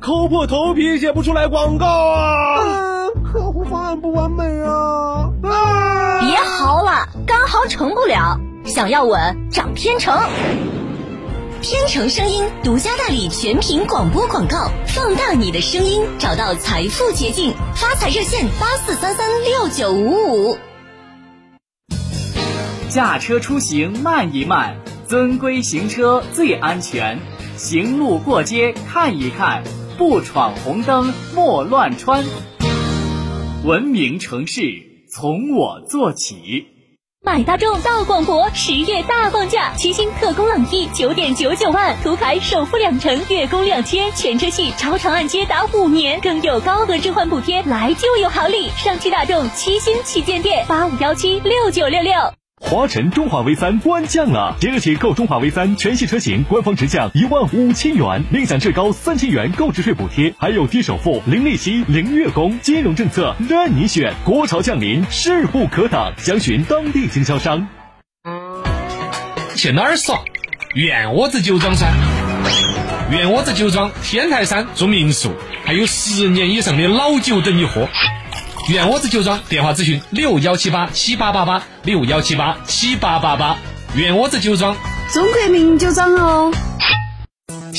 抠破头皮写不出来广告啊！啊，客户方案不完美啊！啊！别嚎了，干嚎成不了，想要稳找天成。天成声音独家代理全屏广播广告，放大你的声音，找到财富捷径。发财热线八四三三六九五五。驾车出行慢一慢，遵规行车最安全。行路过街看一看，不闯红灯莫乱穿。文明城市从我做起。买大众到广博十月大放价，七星特工朗逸九点九九万，途凯首付两成，月供两千，全车系超长按揭达五年，更有高额置换补贴，来就有好礼！上汽大众七星旗舰店八五幺七六九六六。华晨中华 V 三官降了，即日起购中华 V 三全系车型，官方直降一万五千元，另享最高三千元购置税补贴，还有低首付、零利息、零月供，金融政策任你选。国潮降临，势不可挡，详询当地经销商。去哪儿耍？院窝子酒庄噻！院窝子酒庄天台山住民宿，还有十年以上的老酒等你喝。院窝子酒庄电话咨询六幺七八七八八八六幺七八七八八八。院窝子酒庄，中国名酒庄哦。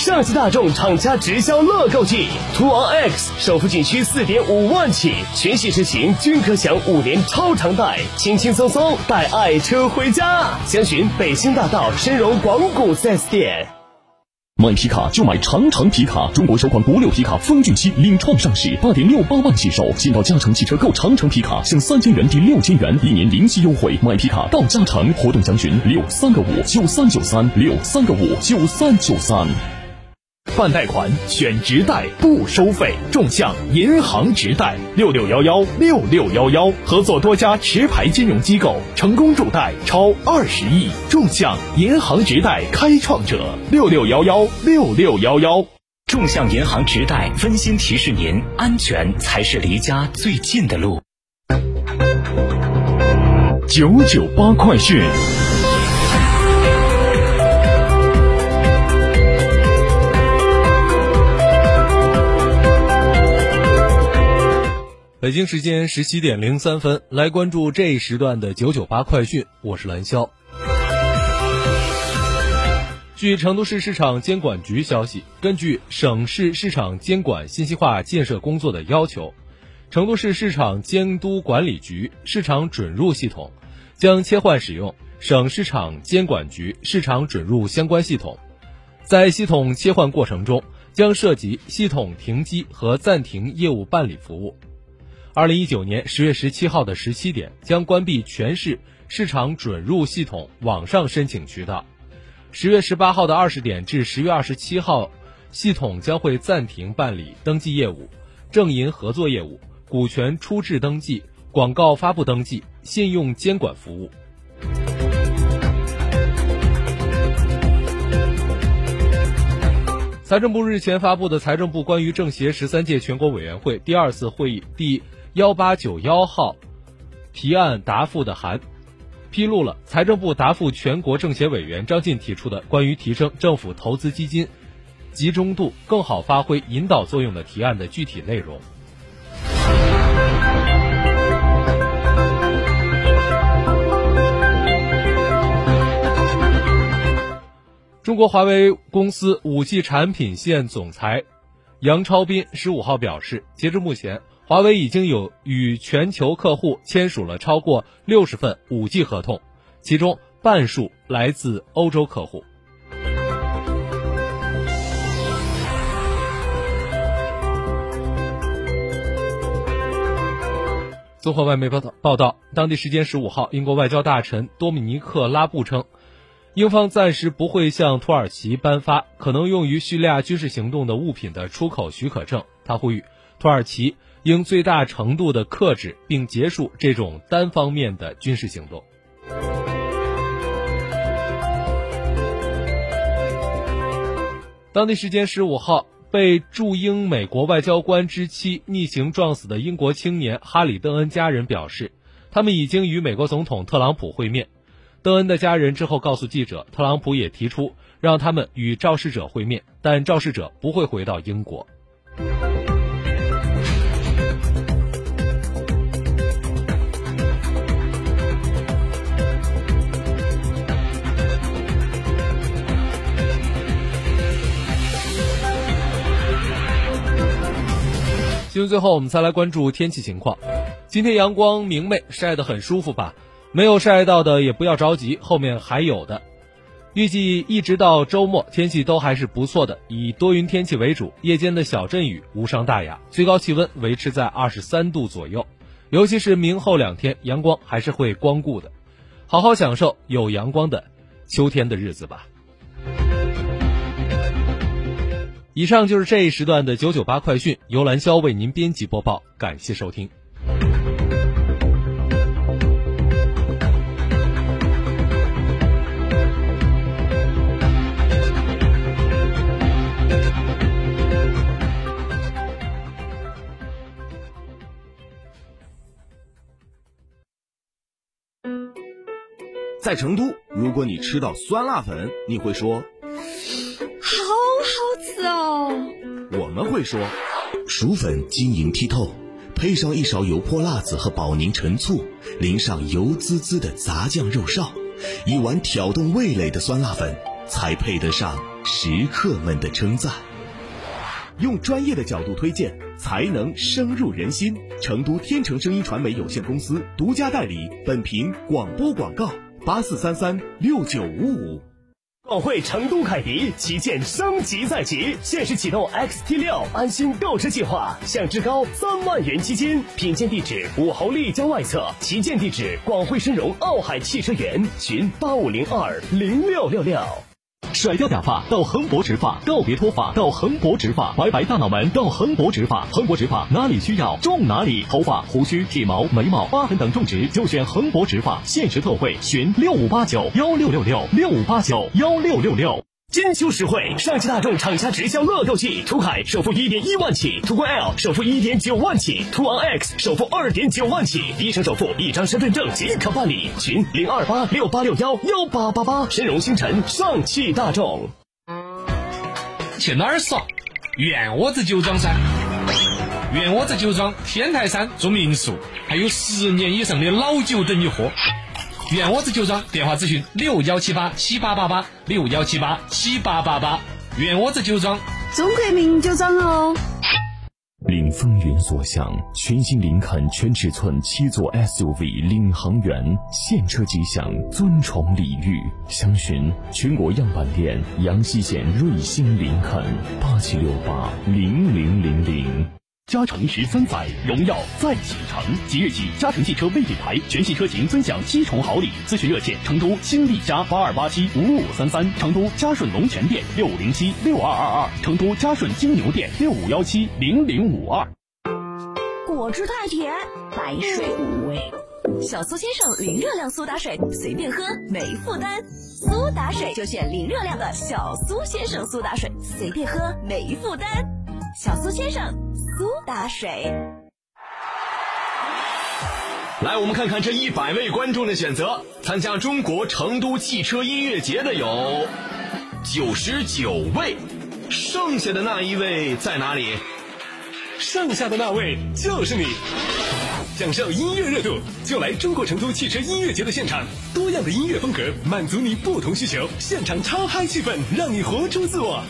上汽大众厂家直销乐购季，途昂 X 首付仅需四点五万起，全系车型均可享五年超长贷，轻轻松松带爱车回家。详询北新大道深融广谷 4S 店。买皮卡就买长城皮卡，中国首款国六皮卡风骏七领创上市，八点六八万起售。先到嘉诚汽车购长城皮卡，享三千元抵六千元，一年零息优惠。买皮卡到嘉诚，活动详询六三个五九三九三六三个五九三九三。办贷款选直贷不收费，众享银行直贷六六幺幺六六幺幺，合作多家持牌金融机构，成功助贷超二十亿。众享银行直贷开创者六六幺幺六六幺幺。众享银行直贷温馨提示您：安全才是离家最近的路。九九八快讯。北京时间十七点零三分，来关注这一时段的九九八快讯，我是蓝霄。据成都市市场监管局消息，根据省市市场监管信息化建设工作的要求，成都市市场监督管理局市场准入系统将切换使用省市场监管局市场准入相关系统，在系统切换过程中，将涉及系统停机和暂停业务办理服务。二零一九年十月十七号的十七点，将关闭全市市场准入系统网上申请渠道。十月十八号的二十点至十月二十七号，系统将会暂停办理登记业务、正银合作业务、股权出质登记、广告发布登记、信用监管服务。财政部日前发布的《财政部关于政协十三届全国委员会第二次会议第幺八九幺号提案答复的函，披露了财政部答复全国政协委员张晋提出的关于提升政府投资基金集中度、更好发挥引导作用的提案的具体内容。中国华为公司五 G 产品线总裁杨超斌十五号表示，截至目前，华为已经有与全球客户签署了超过六十份五 G 合同，其中半数来自欧洲客户。综合外媒报道，报道，当地时间十五号，英国外交大臣多米尼克·拉布称，英方暂时不会向土耳其颁发可能用于叙利亚军事行动的物品的出口许可证。他呼吁土耳其应最大程度的克制并结束这种单方面的军事行动。当地时间十五号。被驻英美国外交官之妻逆行撞死的英国青年哈里·邓恩家人表示，他们已经与美国总统特朗普会面。邓恩的家人之后告诉记者，特朗普也提出让他们与肇事者会面，但肇事者不会回到英国。新闻最后，我们再来关注天气情况。今天阳光明媚，晒得很舒服吧？没有晒到的也不要着急，后面还有的。预计一直到周末，天气都还是不错的，以多云天气为主，夜间的小阵雨无伤大雅，最高气温维持在二十三度左右。尤其是明后两天，阳光还是会光顾的，好好享受有阳光的秋天的日子吧。以上就是这一时段的九九八快讯，由兰霄为您编辑播报，感谢收听。在成都，如果你吃到酸辣粉，你会说。好吃哦我们会说，薯粉晶莹剔透，配上一勺油泼辣子和保宁陈醋，淋上油滋滋的炸酱肉臊，一碗挑动味蕾的酸辣粉，才配得上食客们的称赞。用专业的角度推荐，才能深入人心。成都天成声音传媒有限公司独家代理，本频广播广告：八四三三六九五五。广汇成都凯迪旗舰升级在即，限时启动 XT 六安心购车计划，享至高三万元基金。品鉴地址：武侯立交外侧，旗舰地址：广汇深融奥海汽车园，群八五零二零六六六。甩掉假发到恒博植发，告别脱发到恒博植发，拜拜大脑门到恒博植发，恒博植发哪里需要？种哪里，头发、胡须、体毛、眉毛、疤痕等种植就选恒博植发，限时特惠，询六五八九幺六六六六五八九幺六六六。金秋实惠，上汽大众厂家直销乐购季，途凯首付一点一万起，途观 L 首付一点九万起，途昂 X 首付二点九万起，一成首付一张身份证即可办理。群零二八六八六幺幺八八八，深融星辰，上汽大众。去哪儿耍？院窝子酒庄噻！院窝子酒庄天台山住民宿，还有十年以上的老酒等你喝。院窝子酒庄电话咨询六幺七八七八八八六幺七八七八八八。院窝子酒庄，中国名酒庄哦。领风云所向，全新林肯全尺寸七座 SUV 领航员，现车即享尊崇礼遇。详询全国样板店阳西县瑞星林肯八七六八零零零零。嘉诚十三载，荣耀再启程。即日起，嘉诚汽车为品牌全系车型尊享七重好礼。咨询热线：成都新力嘉八二八七五五三三，成都嘉顺龙泉店六五零七六二二二，成都嘉顺金牛店六五幺七零零五二。果汁太甜，白水无味。小苏先生零热量苏打水，随便喝没负担。苏打水就选零热量的小苏先生苏打水，随便喝没负担。小苏先生。苏打水。来，我们看看这一百位观众的选择。参加中国成都汽车音乐节的有九十九位，剩下的那一位在哪里？剩下的那位就是你。享受音乐热度，就来中国成都汽车音乐节的现场，多样的音乐风格满足你不同需求，现场超嗨气氛，让你活出自我。